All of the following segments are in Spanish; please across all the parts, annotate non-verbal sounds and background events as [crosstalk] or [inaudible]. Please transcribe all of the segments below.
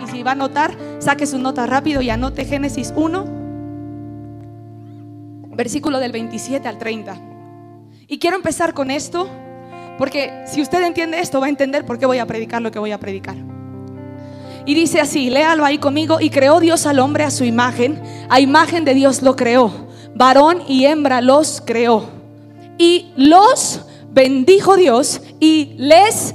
Y si va a anotar, saque su nota rápido y anote Génesis 1, versículo del 27 al 30. Y quiero empezar con esto, porque si usted entiende esto, va a entender por qué voy a predicar lo que voy a predicar. Y dice así, léalo ahí conmigo, y creó Dios al hombre a su imagen, a imagen de Dios lo creó, varón y hembra los creó. Y los bendijo Dios y les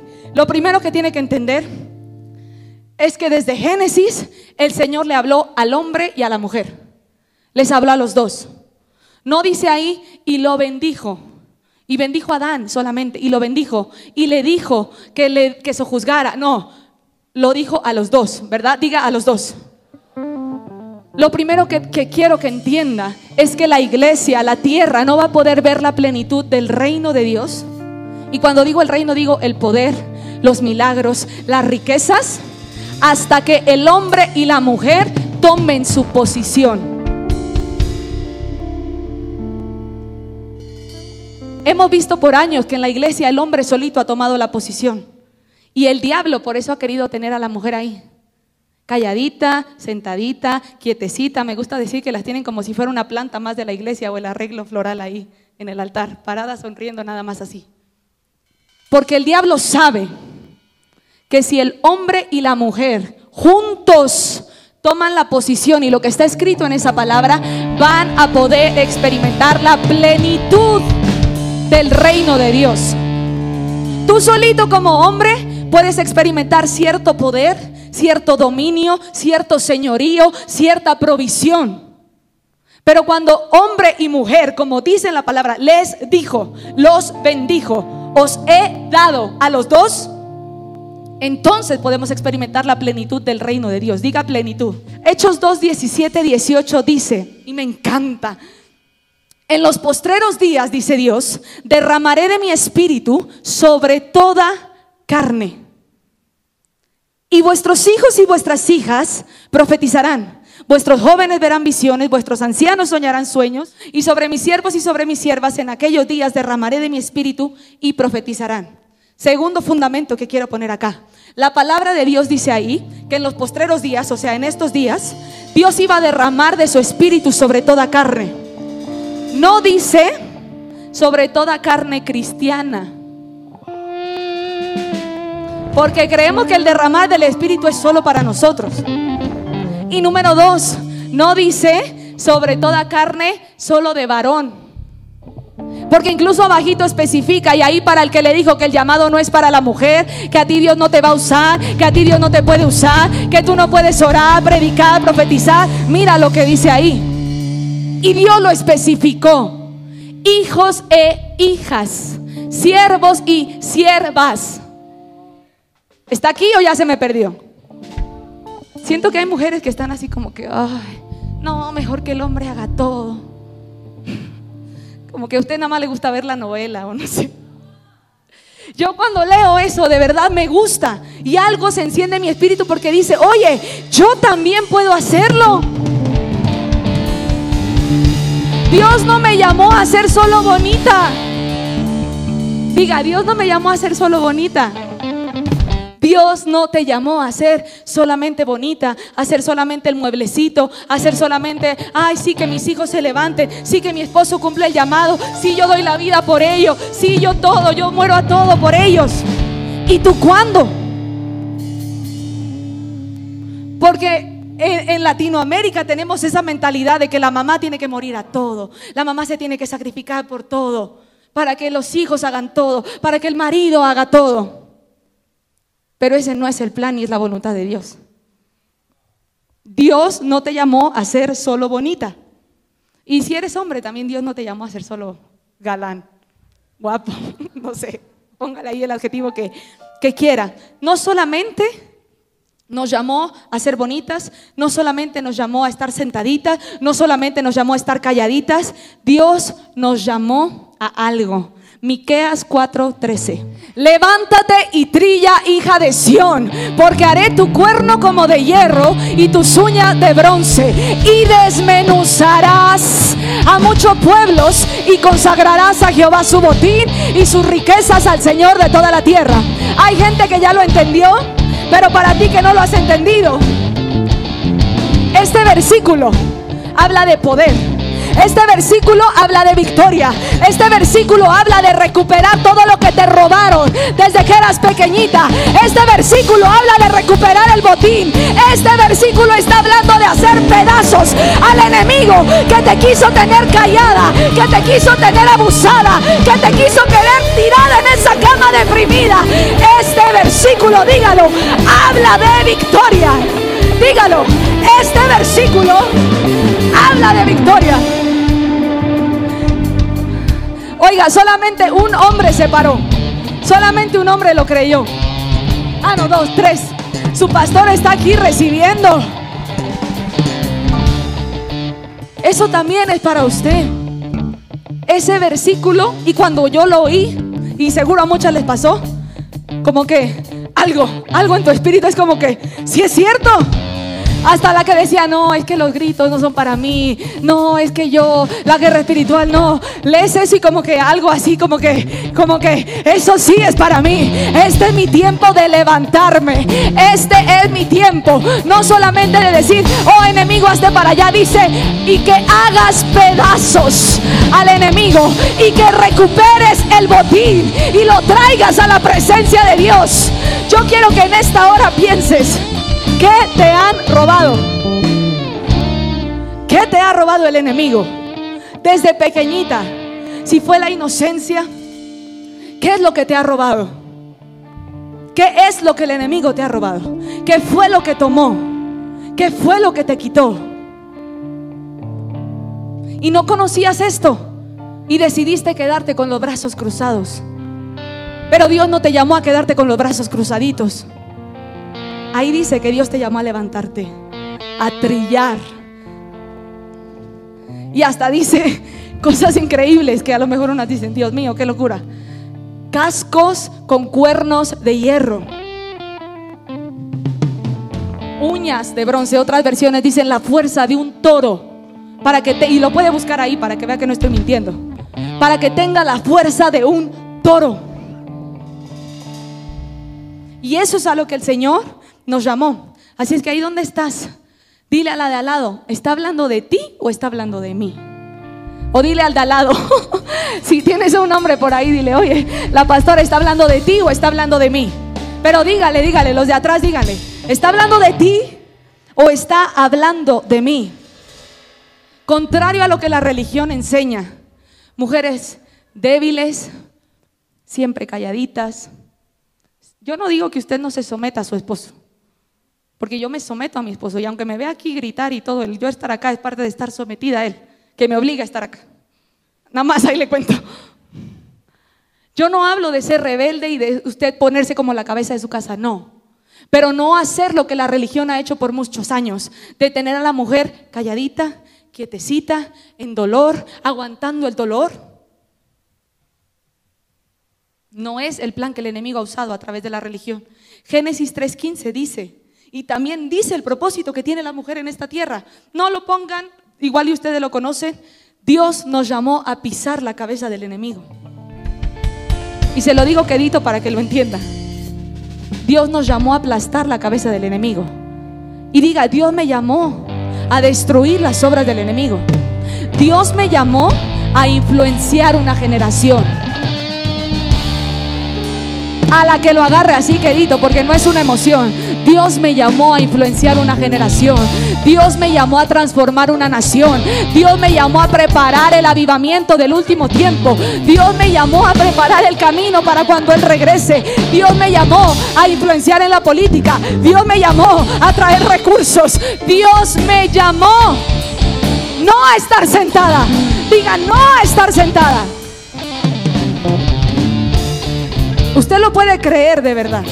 Lo primero que tiene que entender es que desde Génesis el Señor le habló al hombre y a la mujer. Les habló a los dos. No dice ahí y lo bendijo. Y bendijo a Adán solamente. Y lo bendijo. Y le dijo que, le, que sojuzgara. No, lo dijo a los dos, ¿verdad? Diga a los dos. Lo primero que, que, quiero que entienda es que la iglesia, la tierra, no va a poder ver la plenitud del reino de Dios. Y cuando digo el reino, digo el poder, los milagros, las riquezas, hasta que el hombre y la mujer tomen su posición. Hemos visto por años que en la iglesia el hombre solito ha tomado la posición. Y el diablo por eso ha querido tener a la mujer ahí. Calladita, sentadita, quietecita. Me gusta decir que las tienen como si fuera una planta más de la iglesia o el arreglo floral ahí en el altar, parada sonriendo nada más así. Porque el diablo sabe que si el hombre y la mujer juntos toman la posición y lo que está escrito en esa palabra, van a poder experimentar la plenitud del reino de Dios. Tú solito como hombre puedes experimentar cierto poder, cierto dominio, cierto señorío, cierta provisión. Pero cuando hombre y mujer, como dice la palabra, les dijo, los bendijo, os he dado a los dos, entonces podemos experimentar la plenitud del reino de Dios. Diga plenitud. Hechos 2, 17, 18 dice, y me encanta. En los postreros días, dice Dios, derramaré de mi espíritu sobre toda carne. Y vuestros hijos y vuestras hijas profetizarán. Vuestros jóvenes verán visiones, vuestros ancianos soñarán sueños, y sobre mis siervos y sobre mis siervas en aquellos días derramaré de mi espíritu y profetizarán. Segundo fundamento que quiero poner acá. La palabra de Dios dice ahí que en los postreros días, o sea, en estos días, Dios iba a derramar de su espíritu sobre toda carne. No dice sobre toda carne cristiana. Porque creemos que el derramar del espíritu es solo para nosotros. Y número dos, no dice sobre toda carne solo de varón. Porque incluso abajito especifica y ahí para el que le dijo que el llamado no es para la mujer, que a ti Dios no te va a usar, que a ti Dios no te puede usar, que tú no puedes orar, predicar, profetizar. Mira lo que dice ahí. Y Dios lo especificó. Hijos e hijas, siervos y siervas. ¿Está aquí o ya se me perdió? Siento que hay mujeres que están así como que, ay, no, mejor que el hombre haga todo. Como que a usted nada más le gusta ver la novela o no sé. Yo cuando leo eso de verdad me gusta y algo se enciende en mi espíritu porque dice, oye, yo también puedo hacerlo. Dios no me llamó a ser solo bonita. Diga, Dios no me llamó a ser solo bonita. Dios no te llamó a ser solamente bonita, a ser solamente el mueblecito, a ser solamente, ay, sí que mis hijos se levanten, sí que mi esposo cumple el llamado, sí yo doy la vida por ellos, sí yo todo, yo muero a todo por ellos. ¿Y tú cuándo? Porque en, en, Latinoamérica tenemos esa mentalidad de que la mamá tiene que morir a todo, la mamá se tiene que sacrificar por todo, para que los hijos hagan todo, para que el marido haga todo. Pero ese no es el plan ni es la voluntad de Dios. Dios no te llamó a ser solo bonita. Y si eres hombre, también Dios no te llamó a ser solo galán, guapo, [laughs] no sé. póngale ahí el adjetivo que, que quiera. No solamente nos llamó a ser bonitas, no solamente nos llamó a estar sentaditas, no solamente nos llamó a estar calladitas, Dios nos llamó a algo. Miqueas 4:13. Levántate y trilla, hija de Sión, porque haré tu cuerno como de hierro y tus uñas de bronce, y desmenuzarás a muchos pueblos y consagrarás a Jehová su botín y sus riquezas al Señor de toda la tierra. Hay gente que ya lo entendió, pero para ti que no lo has entendido, este versículo habla de poder este versículo habla de victoria. Este versículo habla de recuperar todo lo que te robaron desde que eras pequeñita. Este versículo habla de recuperar el botín. Este versículo está hablando de hacer pedazos al enemigo que te quiso tener callada, que te quiso tener abusada, que te quiso querer tirada en esa cama deprimida. Este versículo, dígalo, habla de victoria. Dígalo, este versículo habla de victoria. Oiga, solamente un hombre se paró. Solamente un hombre lo creyó. Ah, no, dos, tres. Su pastor está aquí recibiendo. Eso también es para usted. Ese versículo, y cuando yo lo oí, y seguro a muchas les pasó, como que algo, algo en tu espíritu es como que, si es cierto. Hasta la que decía, no, es que los gritos no son para mí. No, es que yo, la guerra espiritual, no. Lees eso y como que algo así, como que, como que, eso sí es para mí. Este es mi tiempo de levantarme. Este es mi tiempo. No solamente de decir, oh enemigo, hazte para allá. Dice, y que hagas pedazos al enemigo y que recuperes el botín y lo traigas a la presencia de Dios. Yo quiero que en esta hora pienses. ¿Qué te han robado? ¿Qué te ha robado el enemigo? Desde pequeñita. Si fue la inocencia, ¿qué es lo que te ha robado? ¿Qué es lo que el enemigo te ha robado? ¿Qué fue lo que tomó? ¿Qué fue lo que te quitó? Y no conocías esto y decidiste quedarte con los brazos cruzados. Pero Dios no te llamó a quedarte con los brazos cruzaditos. Ahí dice que Dios te llamó a levantarte, a trillar. Y hasta dice [laughs] cosas increíbles que a lo mejor unas dicen, Dios mío, qué locura. Cascos con cuernos de hierro. Uñas de bronce. Otras versiones dicen la fuerza de un toro. Para que te, y lo puede buscar ahí para que vea que no estoy mintiendo. Para que tenga la fuerza de un toro. Y eso es a lo que el Señor nos llamó. Así es que ahí donde estás, dile a la de al lado, ¿está hablando de ti o está hablando de mí? O dile al de al lado, [laughs] si tienes un hombre por ahí, dile, oye, la pastora está hablando de ti o está hablando de mí. Pero dígale, dígale, los de atrás, dígale, ¿está hablando de ti o está hablando de mí? Contrario a lo que la religión enseña, mujeres débiles, siempre calladitas. Yo no digo que usted no se someta a su esposo. Porque yo me someto a mi esposo y aunque me vea aquí gritar y todo, el yo estar acá es parte de estar sometida a él, que me obliga a estar acá. Nada más ahí le cuento. Yo no hablo de ser rebelde y de usted ponerse como la cabeza de su casa, no. Pero no hacer lo que la religión ha hecho por muchos años, de tener a la mujer calladita, quietecita, en dolor, aguantando el dolor. No es el plan que el enemigo ha usado a través de la religión. Génesis 3.15 dice, y también dice el propósito que tiene la mujer en esta tierra. No lo pongan, igual y ustedes lo conocen, Dios nos llamó a pisar la cabeza del enemigo. Y se lo digo quedito para que lo entienda. Dios nos llamó a aplastar la cabeza del enemigo. Y diga, Dios me llamó a destruir las obras del enemigo. Dios me llamó a influenciar una generación a la que lo agarre así quedito, porque no es una emoción. Dios me llamó a influenciar una generación. Dios me llamó a transformar una nación. Dios me llamó a preparar el avivamiento del último tiempo. Dios me llamó a preparar el camino para cuando Él regrese. Dios me llamó a influenciar en la política. Dios me llamó a traer recursos. Dios me llamó no a estar sentada. Diga no a estar sentada. Usted lo puede creer de verdad.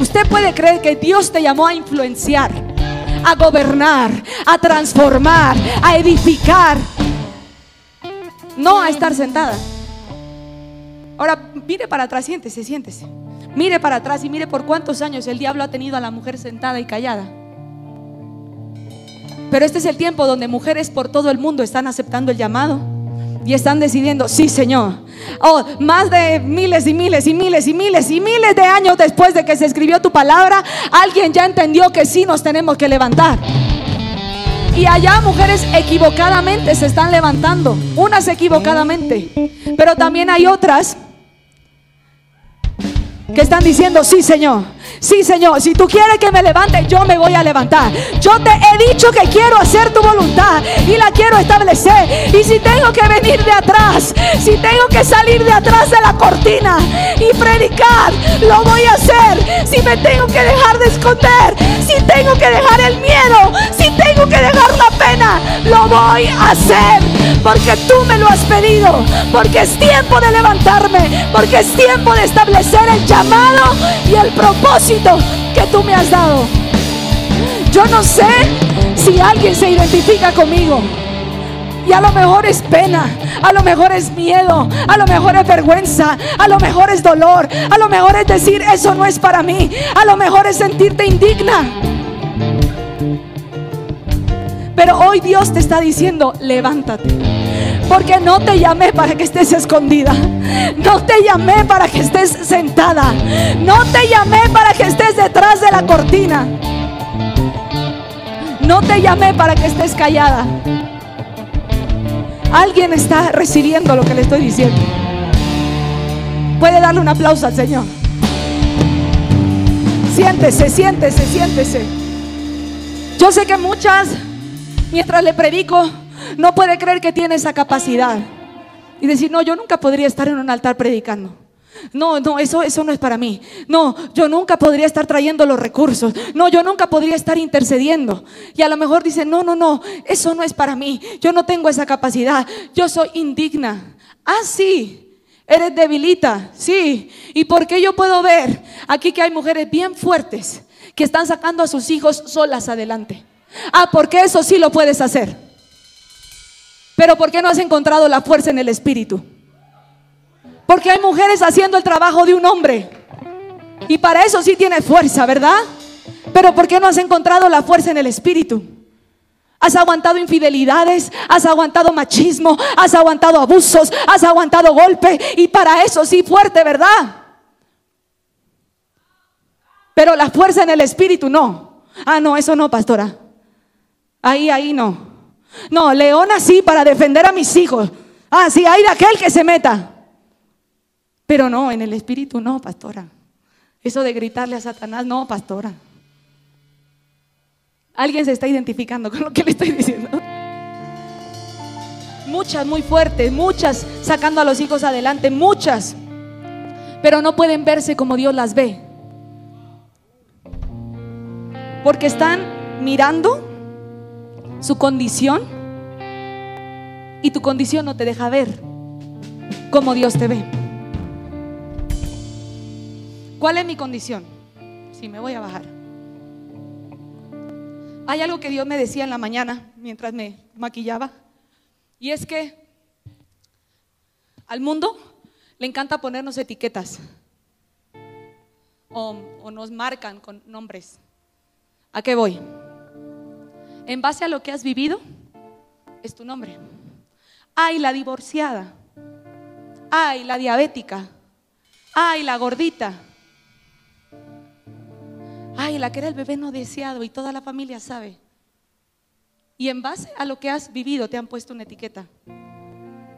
Usted puede creer que Dios te llamó a influenciar, a gobernar, a transformar, a edificar. No a estar sentada. Ahora, mire para atrás, siéntese, siéntese. Mire para atrás y mire por cuántos años el diablo ha tenido a la mujer sentada y callada. Pero este es el tiempo donde mujeres por todo el mundo están aceptando el llamado y están decidiendo, sí Señor. Oh, más de miles y miles y miles y miles y miles de años después de que se escribió tu palabra, alguien ya entendió que sí nos tenemos que levantar. Y allá mujeres equivocadamente se están levantando, unas equivocadamente, pero también hay otras que están diciendo, sí Señor, sí Señor, si tú quieres que me levante, yo me voy a levantar. Yo te he dicho que quiero hacer tu voluntad y la quiero establecer. Y si tengo que venir de atrás, si tengo que salir de atrás de la cortina y predicar, lo voy a hacer. Si me tengo que dejar de esconder, si tengo que dejar el miedo, si tengo que dejar la pena, lo voy a hacer. Porque tú me lo has pedido, porque es tiempo de levantarme, porque es tiempo de establecer el llamado el propósito que tú me has dado. Yo no sé si alguien se identifica conmigo. Y a lo mejor es pena, a lo mejor es miedo, a lo mejor es vergüenza, a lo mejor es dolor, a lo mejor es decir, eso no es para mí, a lo mejor es sentirte indigna. Pero hoy Dios te está diciendo, levántate. Porque no te llamé para que estés escondida. No te llamé para que estés sentada. No te llamé para que estés detrás de la cortina. No te llamé para que estés callada. Alguien está recibiendo lo que le estoy diciendo. Puede darle un aplauso al Señor. Siéntese, siéntese, siéntese. Yo sé que muchas, mientras le predico, no puede creer que tiene esa capacidad. Y decir, no, yo nunca podría estar en un altar predicando. No, no, eso, eso no es para mí. No, yo nunca podría estar trayendo los recursos. No, yo nunca podría estar intercediendo. Y a lo mejor dice, no, no, no, eso no es para mí. Yo no tengo esa capacidad. Yo soy indigna. Ah, sí. Eres debilita, sí. ¿Y por qué yo puedo ver aquí que hay mujeres bien fuertes que están sacando a sus hijos solas adelante? Ah, porque eso sí lo puedes hacer. Pero ¿por qué no has encontrado la fuerza en el espíritu? Porque hay mujeres haciendo el trabajo de un hombre. Y para eso sí tiene fuerza, ¿verdad? Pero ¿por qué no has encontrado la fuerza en el espíritu? Has aguantado infidelidades, has aguantado machismo, has aguantado abusos, has aguantado golpe y para eso sí fuerte, ¿verdad? Pero la fuerza en el espíritu no. Ah, no, eso no, pastora. Ahí, ahí no. No, leona sí para defender a mis hijos. Ah, sí, hay de aquel que se meta. Pero no, en el espíritu no, pastora. Eso de gritarle a Satanás, no, pastora. Alguien se está identificando con lo que le estoy diciendo. Muchas muy fuertes, muchas sacando a los hijos adelante, muchas. Pero no pueden verse como Dios las ve. Porque están mirando su condición y tu condición no te deja ver como Dios te ve. ¿Cuál es mi condición? Si me voy a bajar. Hay algo que Dios me decía en la mañana mientras me maquillaba y es que al mundo le encanta ponernos etiquetas o nos marcan con nombres. ¿A qué voy? En base a lo que has vivido, es tu nombre. Ay, la divorciada. Ay, la diabética. Ay, la gordita. Ay, la que era el bebé no deseado y toda la familia sabe. Y en base a lo que has vivido te han puesto una etiqueta.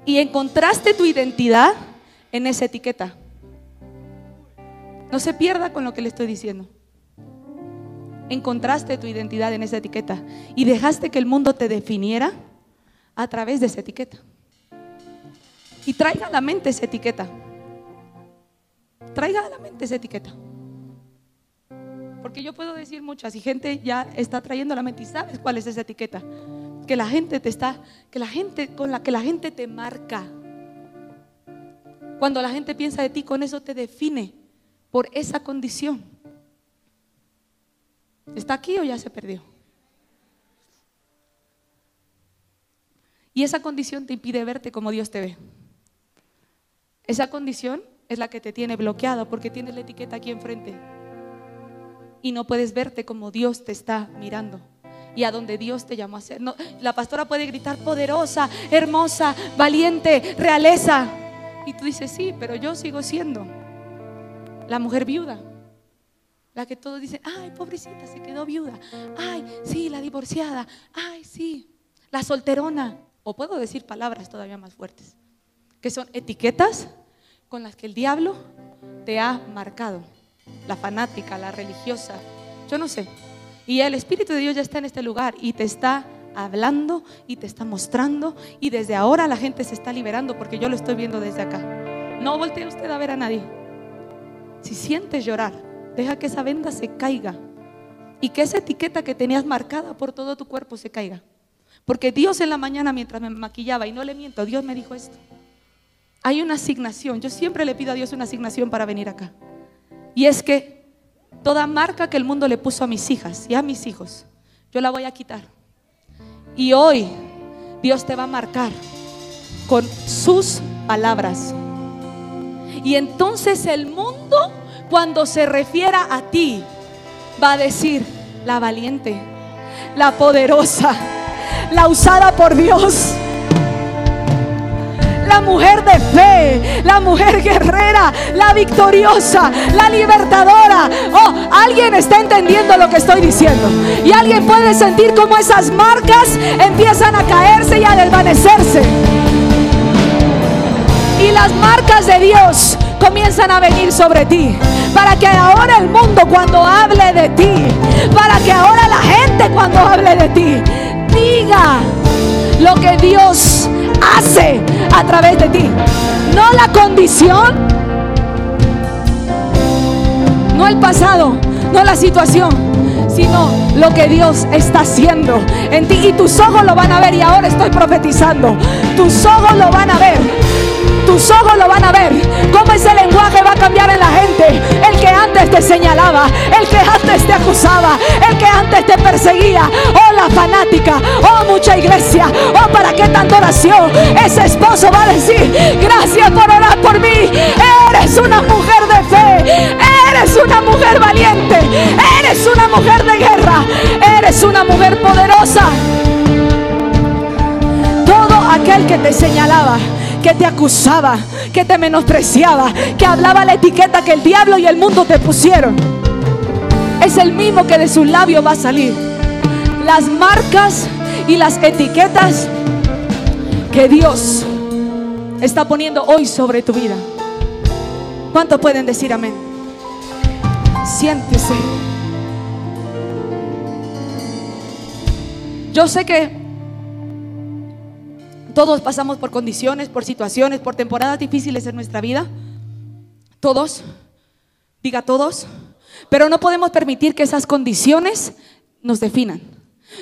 Y encontraste tu identidad en esa etiqueta. No se pierda con lo que le estoy diciendo encontraste tu identidad en esa etiqueta y dejaste que el mundo te definiera a través de esa etiqueta. Y traiga a la mente esa etiqueta. Traiga a la mente esa etiqueta. Porque yo puedo decir muchas y gente ya está trayendo a la mente y sabes cuál es esa etiqueta. Que la gente te está, que la gente, con la que la gente te marca. Cuando la gente piensa de ti, con eso te define por esa condición. ¿Está aquí o ya se perdió? Y esa condición te impide verte como Dios te ve. Esa condición es la que te tiene bloqueado porque tienes la etiqueta aquí enfrente. Y no puedes verte como Dios te está mirando y a donde Dios te llamó a ser. No, la pastora puede gritar poderosa, hermosa, valiente, realeza. Y tú dices, sí, pero yo sigo siendo la mujer viuda. La que todos dicen, ay, pobrecita, se quedó viuda. Ay, sí, la divorciada. Ay, sí, la solterona. O puedo decir palabras todavía más fuertes, que son etiquetas con las que el diablo te ha marcado. La fanática, la religiosa, yo no sé. Y el Espíritu de Dios ya está en este lugar y te está hablando y te está mostrando y desde ahora la gente se está liberando porque yo lo estoy viendo desde acá. No voltee usted a ver a nadie. Si sientes llorar, deja que esa venda se caiga y que esa etiqueta que tenías marcada por todo tu cuerpo se caiga. Porque Dios en la mañana mientras me maquillaba, y no le miento, Dios me dijo esto. Hay una asignación, yo siempre le pido a Dios una asignación para venir acá. Y es que toda marca que el mundo le puso a mis hijas y a mis hijos, yo la voy a quitar. Y hoy Dios te va a marcar con sus palabras. Y entonces el mundo, cuando se refiera a ti, va a decir, la valiente, la poderosa la usada por Dios. La mujer de fe, la mujer guerrera, la victoriosa, la libertadora. Oh, alguien está entendiendo lo que estoy diciendo. Y alguien puede sentir como esas marcas empiezan a caerse y a desvanecerse. Y las marcas de Dios comienzan a venir sobre ti. Para que ahora el mundo cuando hable de ti, para que ahora la gente cuando hable de ti, diga lo que Dios hace a través de ti. No la condición, no el pasado, no la situación, sino lo que Dios está haciendo en ti. Y tus ojos lo van a ver y ahora estoy profetizando. Tus ojos lo van a ver tus ojos lo van a ver. Cómo ese lenguaje va a cambiar en la gente. El que antes te señalaba, el que antes te acusaba, el que antes te perseguía. Oh, la fanática, oh, mucha iglesia, oh, ¿para qué tanta oración? Ese esposo va a decir, gracias por orar por mí. Eres una mujer de fe, eres una mujer valiente, eres una mujer de guerra, eres una mujer poderosa. Todo aquel que te señalaba que te acusaba, que te menospreciaba, que hablaba la etiqueta que el diablo y el mundo te pusieron. Es el mismo que de su labio va a salir. Las marcas y las etiquetas que Dios está poniendo hoy sobre tu vida. ¿Cuántos pueden decir amén? Siéntese. Yo sé que todos pasamos por condiciones, por situaciones, por temporadas difíciles en nuestra vida. Todos. Diga todos. Pero no podemos permitir que esas condiciones nos definan.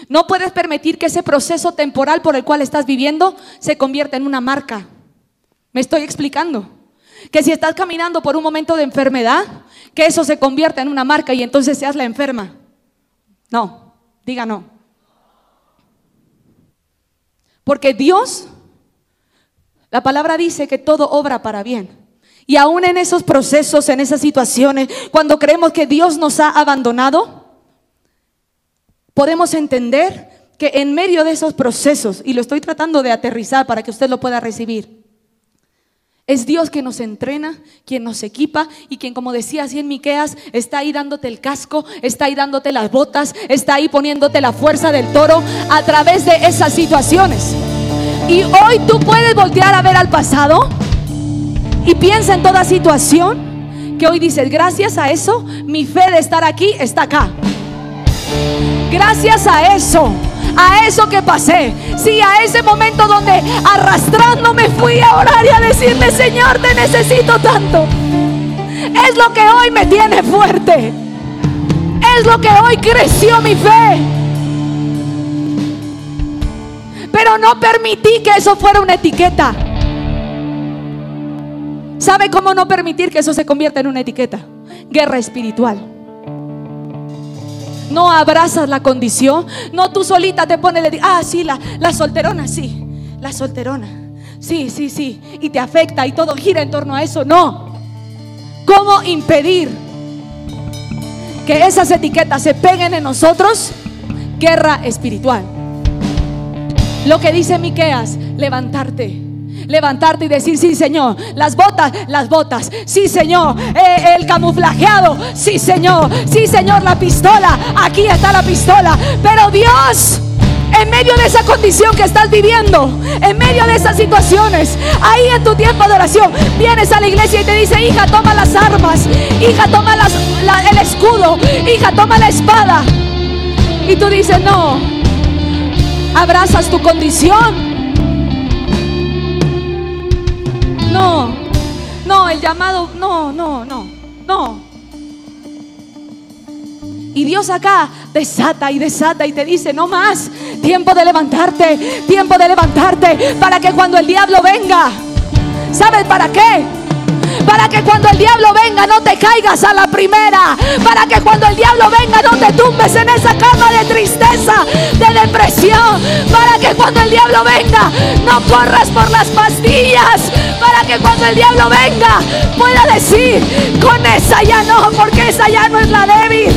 No puedes permitir que ese proceso temporal por el cual estás viviendo se convierta en una marca. Me estoy explicando. Que si estás caminando por un momento de enfermedad, que eso se convierta en una marca y entonces seas la enferma. No, diga no. Porque Dios, la palabra dice que todo obra para bien. Y aún en esos procesos, en esas situaciones, cuando creemos que Dios nos ha abandonado, podemos entender que en medio de esos procesos, y lo estoy tratando de aterrizar para que usted lo pueda recibir, es Dios quien nos entrena, quien nos equipa y quien, como decía así en Miqueas, está ahí dándote el casco, está ahí dándote las botas, está ahí poniéndote la fuerza del toro a través de esas situaciones. Y hoy tú puedes voltear a ver al pasado y piensa en toda situación que hoy dices, gracias a eso, mi fe de estar aquí está acá. Gracias a eso a eso que pasé. Sí, a ese momento donde arrastrándome fui a orar y a decirle, Señor, te necesito tanto. Es lo que hoy me tiene fuerte. Es lo que hoy creció mi fe. Pero no permití que eso fuera una etiqueta. ¿Sabe cómo no permitir que eso se convierta en una etiqueta? Guerra espiritual. No abrazas la condición. No tú solita te pones, ah, sí, la, la solterona, sí. La solterona. Sí, sí, sí. Y te afecta y todo gira en torno a eso. No. ¿Cómo impedir que esas etiquetas se peguen en nosotros? Guerra espiritual. Lo que dice Miqueas, levantarte levantarte y decir, sí Señor, las botas, las botas, sí Señor, eh, el camuflajeado, sí Señor, sí Señor, la pistola, aquí está la pistola, pero Dios... En medio de esa condición que estás viviendo, en medio de esas situaciones, ahí en tu tiempo de oración, vienes a la iglesia y te dice, hija, toma las armas, hija, toma el escudo, hija, toma la espada. Y tú dices, no, abrazas tu condición No, no, el llamado, no, no, no, no. Y Dios acá desata y desata y te dice, no más, tiempo de levantarte, tiempo de levantarte, para que cuando el diablo venga, ¿sabes para qué? Para que cuando el diablo venga no te caigas a la primera. Para que cuando el diablo venga no te tumbes en esa cama de tristeza, de depresión. Para que cuando el diablo venga no corras por las pastillas. Para que cuando el diablo venga pueda decir, con esa ya no, porque esa ya no es la débil.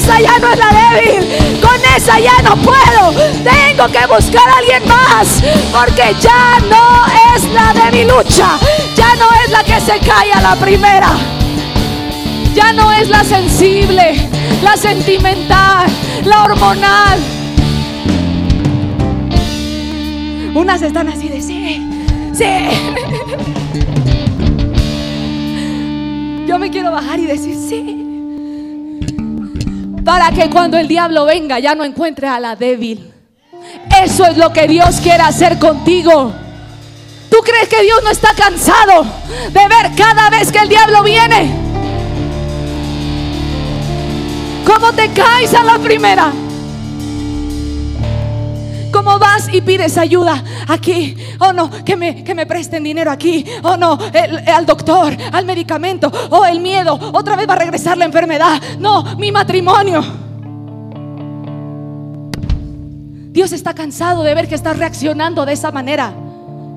Esa ya no es la débil. Con esa ya no puedo. Tengo que buscar a alguien más. Porque ya no es la lucha Ya no es la que se cae a la primera. Ya no es la sensible, la sentimental, la hormonal. Unas están así de sí, sí. [laughs] Yo me quiero bajar y decir sí. Para que cuando el diablo venga ya no encuentre a la débil. Eso es lo que Dios quiere hacer contigo. ¿Tú crees que Dios no está cansado de ver cada vez que el diablo viene? ¿Cómo te caes a la primera? ¿Cómo vas y pides ayuda aquí? Oh no, que me, que me presten dinero aquí. Oh no, al doctor, al medicamento. Oh, el miedo. Otra vez va a regresar la enfermedad. No, mi matrimonio. Dios está cansado de ver que estás reaccionando de esa manera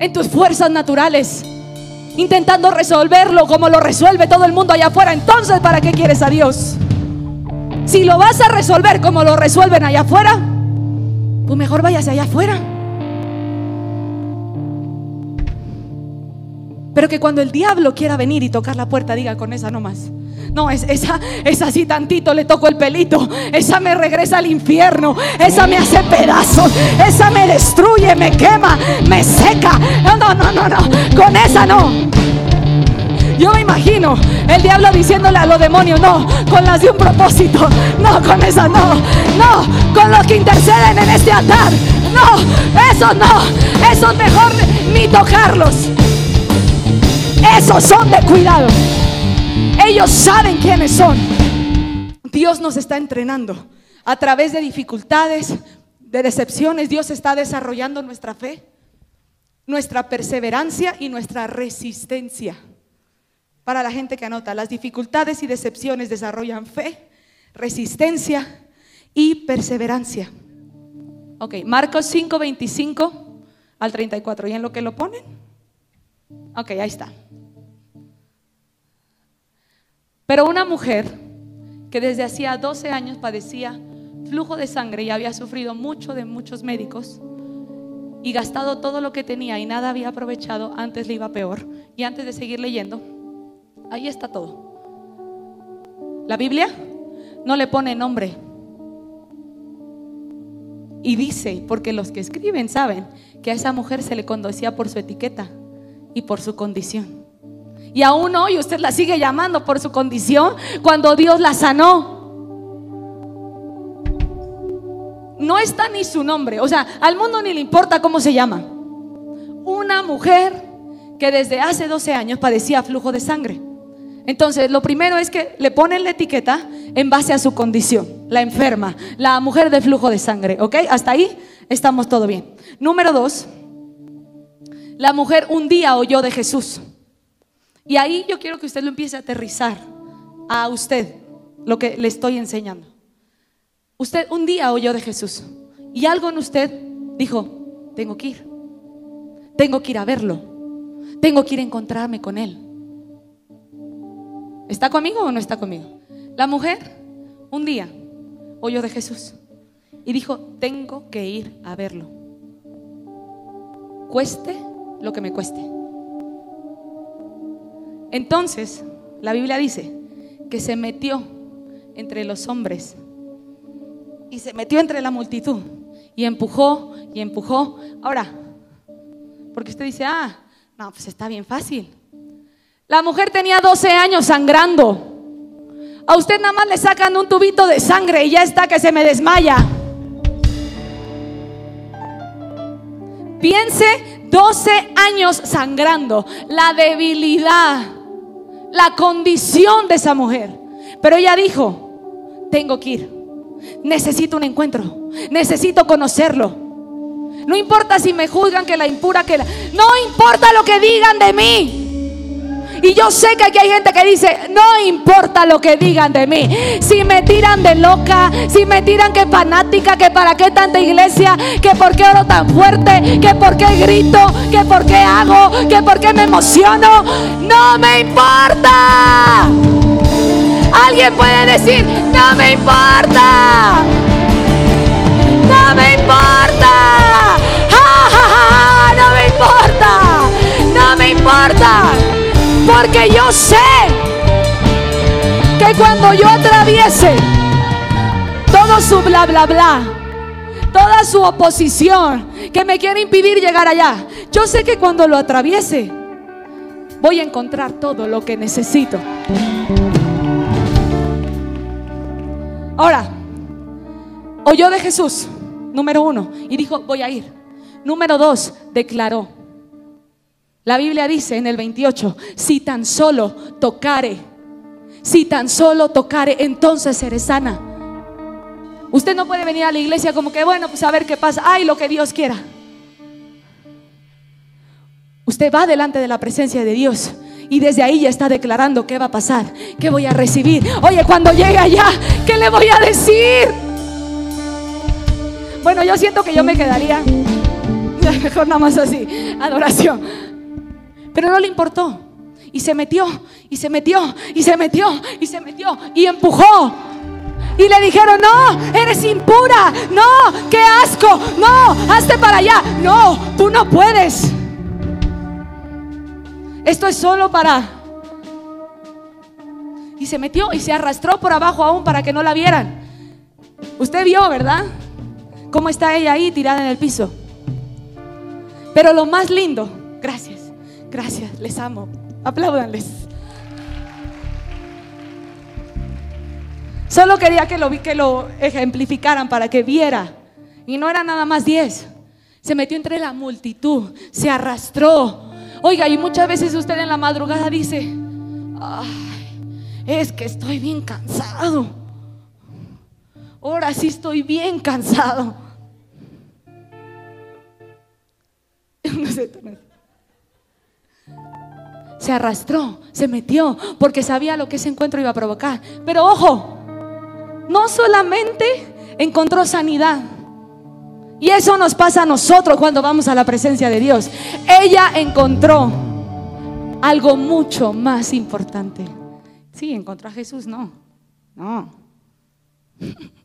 en tus fuerzas naturales, intentando resolverlo como lo resuelve todo el mundo allá afuera. Entonces, ¿para qué quieres a Dios? Si lo vas a resolver como lo resuelven allá afuera, pues mejor váyase allá afuera. Pero que cuando el diablo quiera venir y tocar la puerta, diga con esa nomás. No, es, esa, esa así tantito le toco el pelito. Esa me regresa al infierno. Esa me hace pedazos. Esa me destruye, me quema, me seca. No, no, no, no, no. Con esa no. Yo me imagino el diablo diciéndole a los demonios, no, con las de un propósito, no, con esa no, no, con los que interceden en este altar, no, eso no, esos mejor ni tocarlos, esos son de cuidado. Ellos saben quiénes son. Dios nos está entrenando a través de dificultades, de decepciones. Dios está desarrollando nuestra fe, nuestra perseverancia y nuestra resistencia. Para la gente que anota, las dificultades y decepciones desarrollan fe, resistencia y perseverancia. Ok, Marcos 5, 25 al 34. ¿Y en lo que lo ponen? Ok, ahí está. Pero una mujer que desde hacía 12 años padecía flujo de sangre y había sufrido mucho de muchos médicos y gastado todo lo que tenía y nada había aprovechado, antes le iba peor. Y antes de seguir leyendo, ahí está todo. La Biblia no le pone nombre. Y dice, porque los que escriben saben que a esa mujer se le conducía por su etiqueta y por su condición. Y aún hoy usted la sigue llamando por su condición cuando Dios la sanó. No está ni su nombre. O sea, al mundo ni le importa cómo se llama. Una mujer que desde hace 12 años padecía flujo de sangre. Entonces, lo primero es que le ponen la etiqueta en base a su condición, la enferma, la mujer de flujo de sangre, ¿ok? Hasta ahí estamos todo bien. Número dos, la mujer un día oyó de Jesús Y ahí yo quiero que usted lo empiece a aterrizar a usted, lo que le estoy enseñando. Usted un día oyó de Jesús y algo en usted dijo, tengo que ir, tengo que ir a verlo, tengo que ir a encontrarme con él. ¿Está conmigo o no está conmigo? La mujer un día oyó de Jesús y dijo, tengo que ir a verlo. Cueste lo que me cueste. Entonces, la Biblia dice que se metió entre los hombres y se metió entre la multitud y empujó y empujó. Ahora, porque usted dice, ah, no, pues está bien fácil. La mujer tenía 12 años sangrando. A usted nada más le sacan un tubito de sangre y ya está que se me desmaya. Piense 12 años sangrando, la debilidad, la condición de esa mujer. Pero ella dijo, tengo que ir, necesito un encuentro, necesito conocerlo. No importa si me juzgan que la impura, que la... No importa lo que digan de mí. Y yo sé que aquí hay gente que dice, no importa lo que digan de mí. Si me tiran de loca, si me tiran que fanática, que para qué tanta iglesia, que por qué oro tan fuerte, que por qué grito, que por qué hago, que por qué me emociono. No me importa. Alguien puede decir, no me importa. No me importa. no me importa. No me importa. Porque yo sé que cuando yo atraviese todo su bla, bla, bla, toda su oposición que me quiere impedir llegar allá, yo sé que cuando lo atraviese voy a encontrar todo lo que necesito. Ahora, oyó de Jesús, número uno, y dijo, voy a ir. Número dos, declaró. La Biblia dice en el 28, si tan solo tocare, si tan solo tocare, entonces seré sana. Usted no puede venir a la iglesia como que, bueno, pues a ver qué pasa, ay, lo que Dios quiera. Usted va delante de la presencia de Dios y desde ahí ya está declarando qué va a pasar, qué voy a recibir. Oye, cuando llegue allá, ¿qué le voy a decir? Bueno, yo siento que yo me quedaría [laughs] mejor nada más así, adoración. Pero no le importó. Y se metió, y se metió, y se metió, y se metió, y empujó. Y le dijeron, no, eres impura, no, qué asco, no, hazte para allá, no, tú no puedes. Esto es solo para... Y se metió y se arrastró por abajo aún para que no la vieran. Usted vio, ¿verdad? Cómo está ella ahí tirada en el piso. Pero lo más lindo, gracias Gracias, les amo. Apláudanles. Solo quería que lo, que lo ejemplificaran para que viera. Y no era nada más diez. Se metió entre la multitud, se arrastró. Oiga, y muchas veces usted en la madrugada dice, es que estoy bien cansado. Ahora sí estoy bien cansado. [laughs] No sé, se arrastró, se metió, porque sabía lo que ese encuentro iba a provocar. Pero ojo, no solamente encontró sanidad. Y eso nos pasa a nosotros cuando vamos a la presencia de Dios. Ella encontró algo mucho más importante. Sí, encontró a Jesús, no. No. [laughs]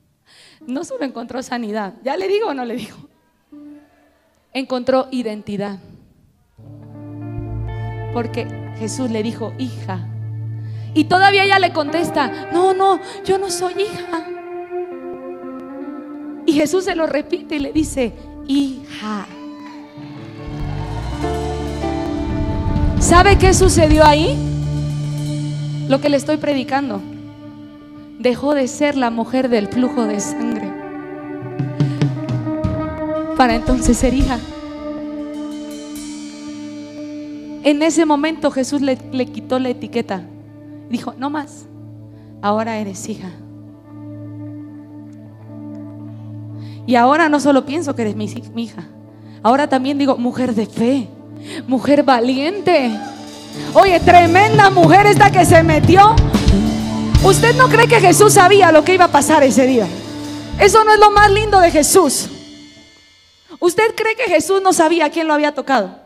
No solo encontró sanidad. ¿Ya le digo o no le digo? Encontró identidad. Porque Jesús le dijo, hija. Y todavía ella le contesta, no, no, yo no soy hija. Y Jesús se lo repite y le dice, hija. ¿Sabe qué sucedió ahí? Lo que le estoy predicando. Dejó de ser la mujer del flujo de sangre para entonces ser hija. En ese momento Jesús le, quitó la etiqueta. Dijo, no más, ahora eres hija. Y ahora no solo pienso que eres mi, hija, ahora también digo, mujer de fe, mujer valiente, Oye, tremenda mujer esta que se metió. ¿Usted no cree que Jesús sabía lo que iba a pasar ese día? Eso no es lo más lindo de Jesús. ¿Usted cree que Jesús no sabía quién lo había tocado?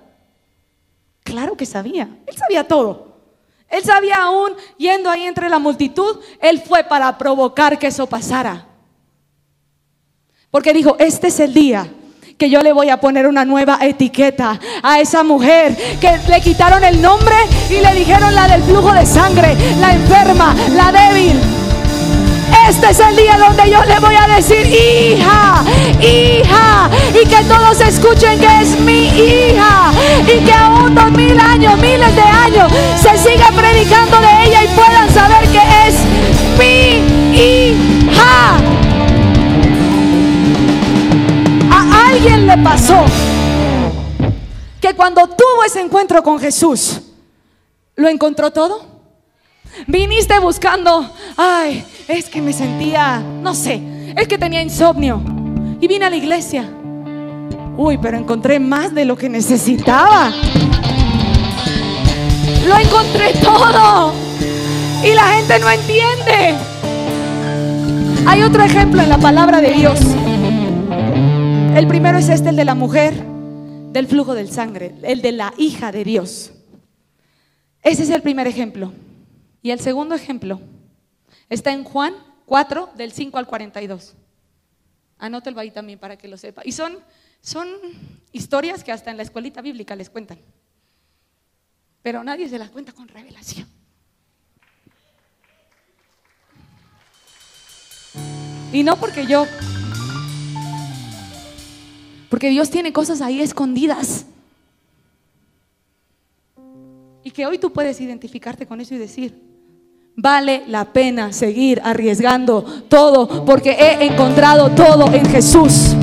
Claro que sabía. Él sabía todo. Él sabía aún, yendo ahí entre la multitud, Él fue para provocar que eso pasara. Porque dijo, este es el día que yo le voy a poner una nueva etiqueta a esa mujer que le quitaron el nombre y le dijeron la del flujo de sangre, la enferma, la débil. Este es el día donde yo le voy a decir, hija, hija, y que todos escuchen que es mi hija, y que aún dos mil años, miles de años, se siga predicando de ella y puedan saber que es mi hija. A alguien le pasó que cuando tuvo ese encuentro con Jesús, lo encontró todo. Viniste buscando, ay, es que me sentía, no sé, es que tenía insomnio. Y vine a la iglesia. Uy, pero encontré más de lo que necesitaba. Lo encontré todo. Y la gente no entiende. Hay otro ejemplo en la palabra de Dios. El primero es este, el de la mujer del flujo del sangre, el de la hija de Dios. Ese es el primer ejemplo. Y el segundo ejemplo está en Juan 4, del 5 al 42. Anótelo ahí también para que lo sepa. Y son, son historias que hasta en la escuelita bíblica les cuentan. Pero nadie se las cuenta con revelación. Y no porque yo, porque Dios tiene cosas ahí escondidas. Y que hoy tú puedes identificarte con eso y decir, Vale la pena seguir arriesgando todo porque he encontrado todo en Jesús.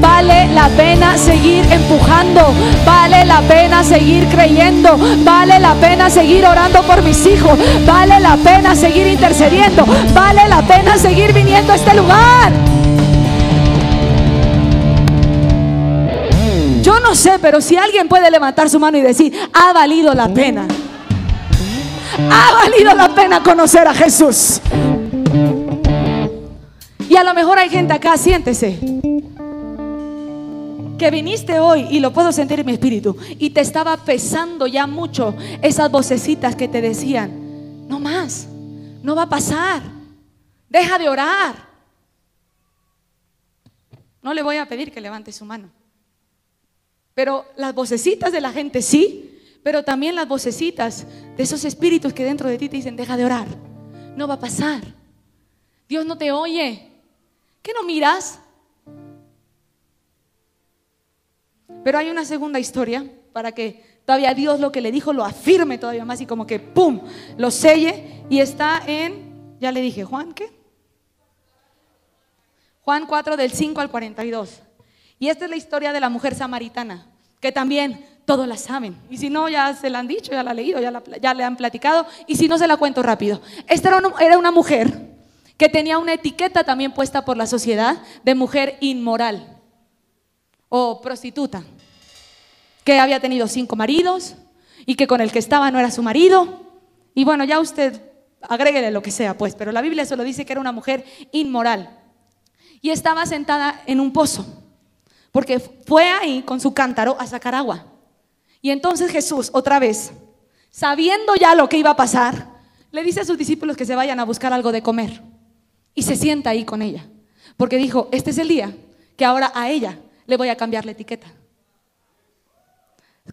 Vale la pena seguir empujando, vale la pena seguir creyendo, vale la pena seguir orando por mis hijos, vale la pena seguir intercediendo, vale la pena seguir viniendo a este lugar. Yo no sé, pero si alguien puede levantar su mano y decir, ha valido la pena. Ha valido la pena conocer a Jesús. Y a lo mejor hay gente acá, siéntese. Que viniste hoy y lo puedo sentir en mi espíritu. Y te estaba pesando ya mucho esas vocecitas que te decían, no más, no va a pasar. Deja de orar. No le voy a pedir que levante su mano. Pero las vocecitas de la gente sí, pero también las vocecitas de esos espíritus que dentro de ti te dicen, deja de orar, no va a pasar. Dios no te oye. ¿Qué no miras? Pero hay una segunda historia para que todavía Dios lo que le dijo lo afirme todavía más y como que ¡pum! lo selle y está en, ya le dije, Juan, ¿qué? Juan 4 del 5 al 42. Y esta es la historia de la mujer samaritana, que también todos la saben. Y si no, ya se la han dicho, ya la han leído, ya, ya le han platicado. Y si no, se la cuento rápido. Esta era una, era una mujer que tenía una etiqueta también puesta por la sociedad de mujer inmoral o prostituta, que había tenido cinco maridos y que con el que estaba no era su marido. Y bueno, ya usted agréguele lo que sea, pues, pero la Biblia solo dice que era una mujer inmoral. Y estaba sentada en un pozo, porque fue ahí con su cántaro a sacar agua. Y entonces Jesús, otra vez, sabiendo ya lo que iba a pasar, le dice a sus discípulos que se vayan a buscar algo de comer. Y se sienta ahí con ella. Porque dijo, este es el día que ahora a ella le voy a cambiar la etiqueta.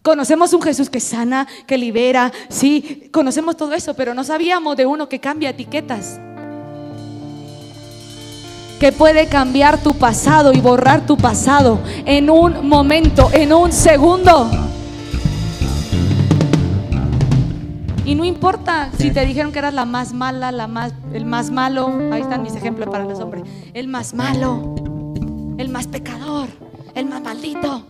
Conocemos un Jesús que sana, que libera, sí, conocemos todo eso, pero no sabíamos de uno que cambia etiquetas. Que puede cambiar tu pasado y borrar tu pasado en un momento, en un segundo. Y no importa si te dijeron que eras la más mala, la más, el más malo. Ahí están mis ejemplos para los hombres. El más malo, el más pecador, el más maldito.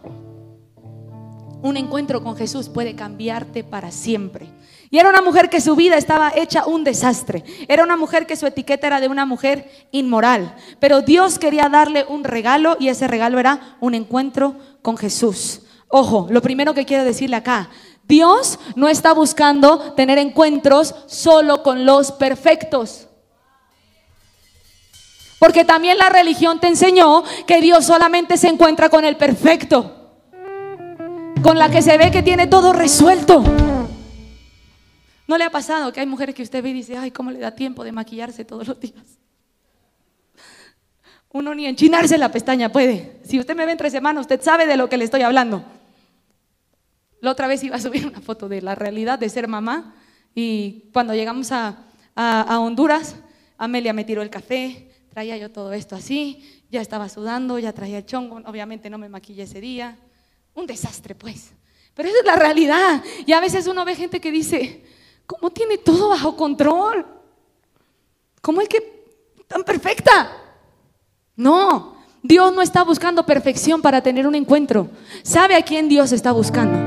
Un encuentro con Jesús puede cambiarte para siempre. Y era una mujer que su vida estaba hecha un desastre. Era una mujer que su etiqueta era de una mujer inmoral. Pero Dios quería darle un regalo y ese regalo era un encuentro con Jesús. Ojo, lo primero que quiero decirle acá, Dios no está buscando tener encuentros solo con los perfectos. Porque también la religión te enseñó que Dios solamente se encuentra con el perfecto, con la que se ve que tiene todo resuelto. ¿No le ha pasado que hay mujeres que usted ve y dice, ay, ¿cómo le da tiempo de maquillarse todos los días? Uno ni enchinarse la pestaña puede. Si usted me ve entre semanas, usted sabe de lo que le estoy hablando. La otra vez iba a subir una foto de la realidad de ser mamá y cuando llegamos a, a Honduras, Amelia me tiró el café, traía yo todo esto así, ya estaba sudando, ya traía el chongo, obviamente no me maquillé ese día. Un desastre, pues. Pero esa es la realidad. Y a veces uno ve gente que dice, ¿cómo tiene todo bajo control? ¿Cómo es que tan perfecta? No, Dios no está buscando perfección para tener un encuentro. ¿Sabe a quién Dios está buscando?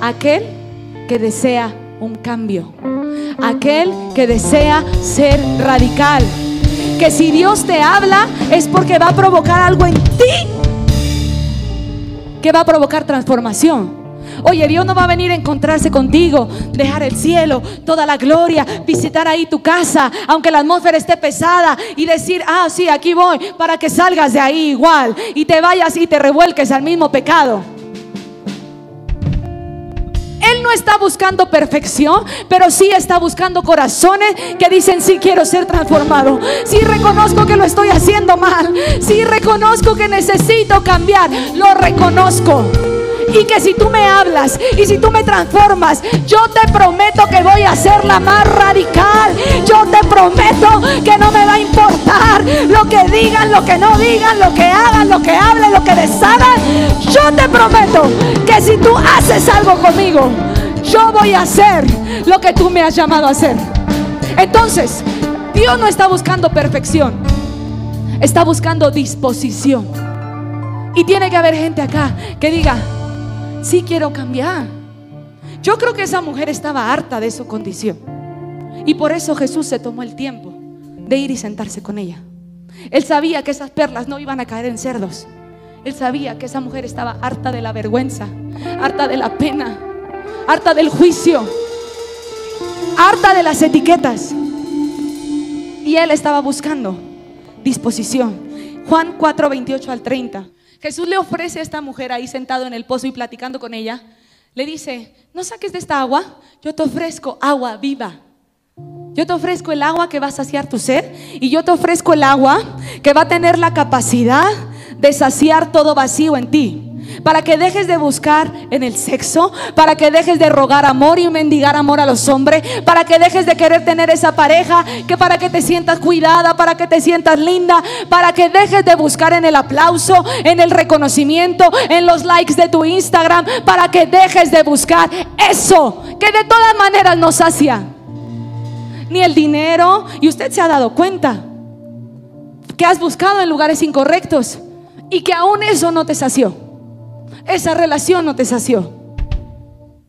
Aquel que desea un cambio. Aquel que desea ser radical. Que si Dios te habla es porque va a provocar algo en ti. Que va a provocar transformación. Oye, Dios no va a venir a encontrarse contigo, dejar el cielo, toda la gloria, visitar ahí tu casa, aunque la atmósfera esté pesada, y decir, ah, sí, aquí voy, para que salgas de ahí igual y te vayas y te revuelques al mismo pecado. Él no está buscando perfección, pero sí está buscando corazones que dicen, sí quiero ser transformado. Sí reconozco que lo estoy haciendo mal. Sí reconozco que necesito cambiar. Lo reconozco. Y que si tú me hablas y si tú me transformas, yo te prometo que voy a ser la más radical. Yo te prometo que no me va a importar lo que digan, lo que no digan, lo que hagan, lo que hablen, lo que deshagan. Yo te prometo que si tú haces algo conmigo, yo voy a hacer lo que tú me has llamado a hacer. Entonces, Dios no está buscando perfección, está buscando disposición. Y tiene que haber gente acá que diga, sí quiero cambiar. Yo creo que esa mujer estaba harta de su condición. Y por eso Jesús se tomó el tiempo de ir y sentarse con ella. Él sabía que esas perlas no iban a caer en cerdos. Él sabía que esa mujer estaba harta de la vergüenza, harta de la pena, harta del juicio, harta de las etiquetas. Y él estaba buscando disposición. Juan 4, 28 al 30. Jesús le ofrece a esta mujer ahí sentado en el pozo y platicando con ella. Le dice, no saques de esta agua, yo te ofrezco agua viva. Yo te ofrezco el agua que va a saciar tu sed y yo te ofrezco el agua que va a tener la capacidad de saciar todo vacío en ti para que dejes de buscar en el sexo, para que dejes de rogar amor y mendigar amor a los hombres, para que dejes de querer tener esa pareja, que para que te sientas cuidada, para que te sientas linda, para que dejes de buscar en el aplauso, en el reconocimiento, en los likes de tu Instagram, para que dejes de buscar eso que de todas maneras no sacia. Ni el dinero, y usted se ha dado cuenta que has buscado en lugares incorrectos y que aún eso no te sació. Esa relación no te sació.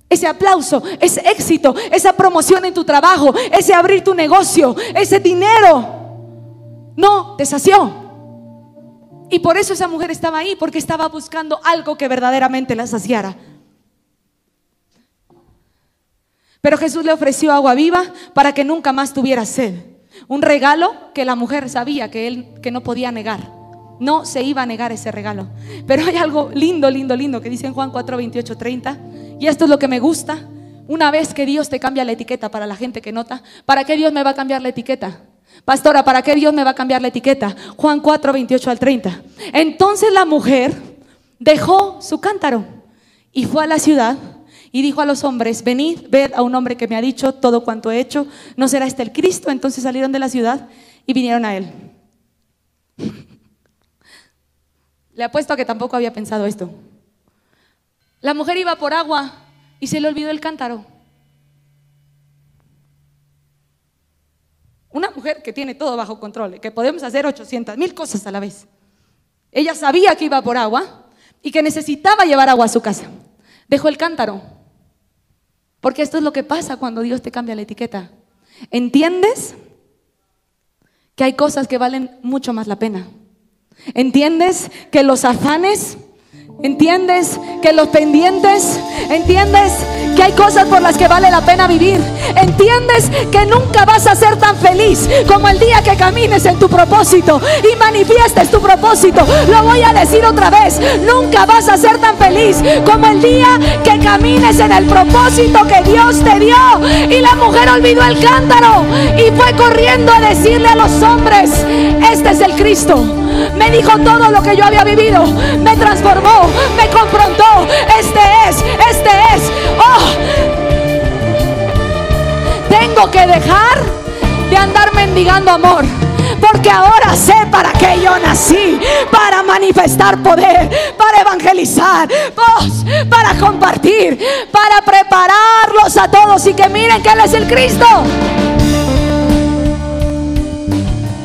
Ese aplauso, ese éxito, esa promoción en tu trabajo, ese abrir tu negocio, ese dinero, no te sació. Y por eso esa mujer estaba ahí, porque estaba buscando algo que verdaderamente la saciara. Pero Jesús le ofreció agua viva para que nunca más tuviera sed. Un regalo que la mujer sabía que él que no podía negar no se iba a negar ese regalo. Pero hay algo lindo, lindo, lindo que dice en Juan 4, 28, 30. Y esto es lo que me gusta. Una vez que Dios te cambia la etiqueta para la gente que nota, ¿para qué Dios me va a cambiar la etiqueta? Pastora, ¿para qué Dios me va a cambiar la etiqueta? Juan 4, 28 al 30. Entonces la mujer dejó su cántaro y fue a la ciudad y dijo a los hombres, venid, ved a un hombre que me ha dicho todo cuanto he hecho, ¿no será este el Cristo? Entonces salieron de la ciudad y vinieron a él. Le apuesto a que tampoco había pensado esto. La mujer iba por agua y se le olvidó el cántaro. Una mujer que tiene todo bajo control, que podemos hacer 800 mil cosas a la vez. Ella sabía que iba por agua y que necesitaba llevar agua a su casa. Dejó el cántaro. Porque esto es lo que pasa cuando Dios te cambia la etiqueta. ¿Entiendes? Que hay cosas que valen mucho más la pena. ¿Entiendes que los afanes ¿Entiendes que los pendientes? ¿Entiendes que hay cosas por las que vale la pena vivir? ¿Entiendes que nunca vas a ser tan feliz como el día que camines en tu propósito y manifiestes tu propósito? Lo voy a decir otra vez, nunca vas a ser tan feliz como el día que camines en el propósito que Dios te dio. Y la mujer olvidó el cántaro y fue corriendo a decirle a los hombres, este es el Cristo. Me dijo todo lo que yo había vivido, me transformó, me confrontó. Este es, este es. Oh, tengo que dejar de andar mendigando amor. Porque ahora sé para qué yo nací. Para manifestar poder, para evangelizar, para compartir, para prepararlos a todos y que miren que Él es el Cristo.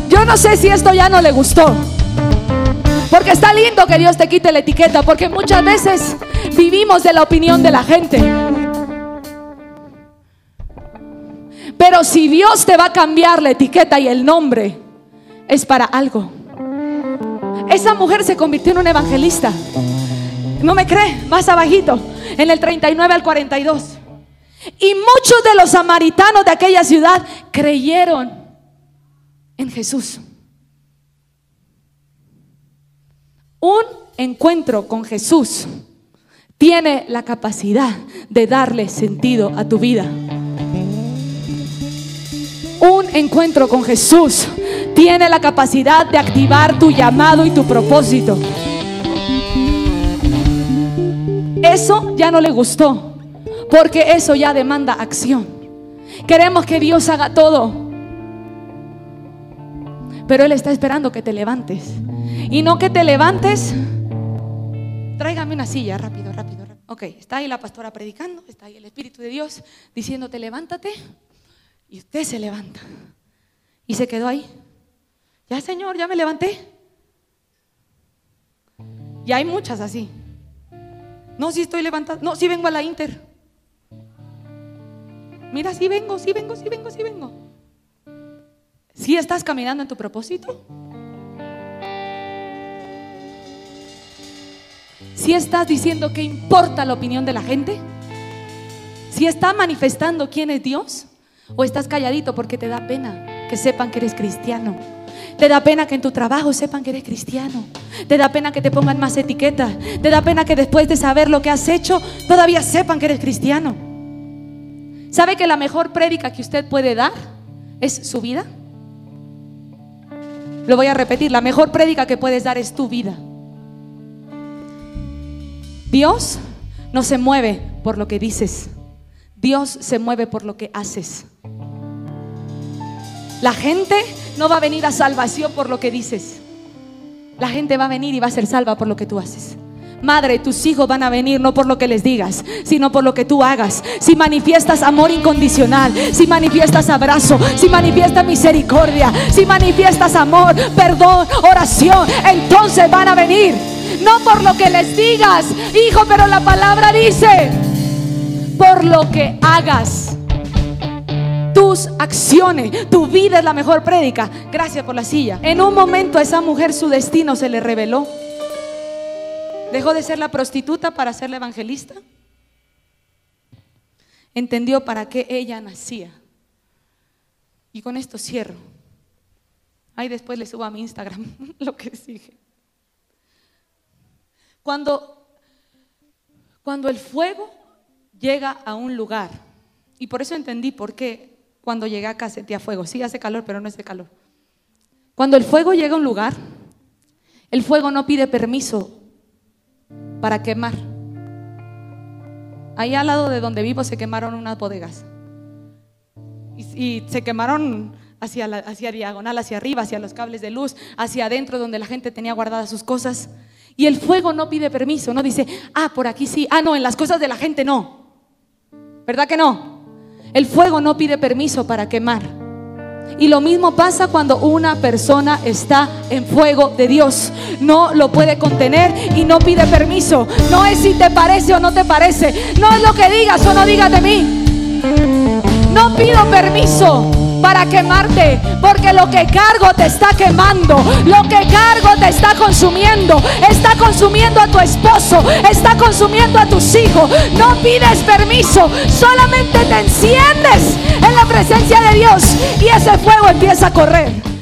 Yo no sé si esto ya no le gustó. Está lindo que Dios te quite la etiqueta, porque muchas veces vivimos de la opinión de la gente. Pero si Dios te va a cambiar la etiqueta y el nombre, es para algo. Esa mujer se convirtió en un evangelista. ¿No me cree? Más abajito, en el 39 al 42. Y muchos de los samaritanos de aquella ciudad creyeron en Jesús. Un encuentro con Jesús tiene la capacidad de darle sentido a tu vida. Un encuentro con Jesús tiene la capacidad de activar tu llamado y tu propósito. Eso ya no le gustó, porque eso ya demanda acción. Queremos que Dios haga todo, pero Él está esperando que te levantes. Y no que te levantes. Tráigame una silla, rápido, rápido, rápido. Ok, está ahí la pastora predicando, está ahí el Espíritu de Dios diciéndote levántate. Y usted se levanta. Y se quedó ahí. Ya, Señor, ya me levanté. Y hay muchas así. No, si estoy levantada. No, si vengo a la Inter. Mira, si vengo, si vengo, si vengo, si vengo. Si estás caminando en tu propósito. Si estás diciendo que importa la opinión de la gente, si estás manifestando quién es Dios, o estás calladito porque te da pena que sepan que eres cristiano. Te da pena que en tu trabajo sepan que eres cristiano. Te da pena que te pongan más etiquetas. Te da pena que después de saber lo que has hecho, todavía sepan que eres cristiano. ¿Sabe que la mejor prédica que usted puede dar es su vida? Lo voy a repetir, la mejor prédica que puedes dar es tu vida. Dios no se mueve por lo que dices. Dios se mueve por lo que haces. La gente no va a venir a salvación por lo que dices. La gente va a venir y va a ser salva por lo que tú haces. Madre, tus hijos van a venir no por lo que les digas, sino por lo que tú hagas. Si manifiestas amor incondicional, si manifiestas abrazo, si manifiestas misericordia, si manifiestas amor, perdón, oración, entonces van a venir no por lo que les digas, hijo, pero la palabra dice, por lo que hagas. Tus acciones, tu vida es la mejor prédica. Gracias por la silla. En un momento a esa mujer su destino se le reveló. Dejó de ser la prostituta para ser la evangelista. Entendió para qué ella nacía. Y con esto cierro. Ahí después le subo a mi Instagram [laughs] lo que sigue. Cuando, cuando el fuego llega a un lugar, y por eso entendí por qué cuando llegué acá sentía fuego. Sí hace calor, pero no es de calor. Cuando el fuego llega a un lugar, el fuego no pide permiso para quemar. Ahí al lado de donde vivo se quemaron unas bodegas. Y, se quemaron hacia, la, hacia diagonal, hacia arriba, hacia los cables de luz, hacia adentro donde la gente tenía guardadas sus cosas. Y el fuego no pide permiso, no dice, ah, por aquí sí, ah, no, en las cosas de la gente no. ¿Verdad que no? El fuego no pide permiso para quemar. Y lo mismo pasa cuando una persona está en fuego de Dios. No lo puede contener y no pide permiso. No es si te parece o no te parece. No es lo que digas o no digas de mí. No pido permiso para quemarte, porque lo que cargo te está quemando, lo que cargo te está consumiendo, está consumiendo a tu esposo, está consumiendo a tus hijos. No pides permiso, solamente te enciendes en la presencia de Dios y ese fuego empieza a correr.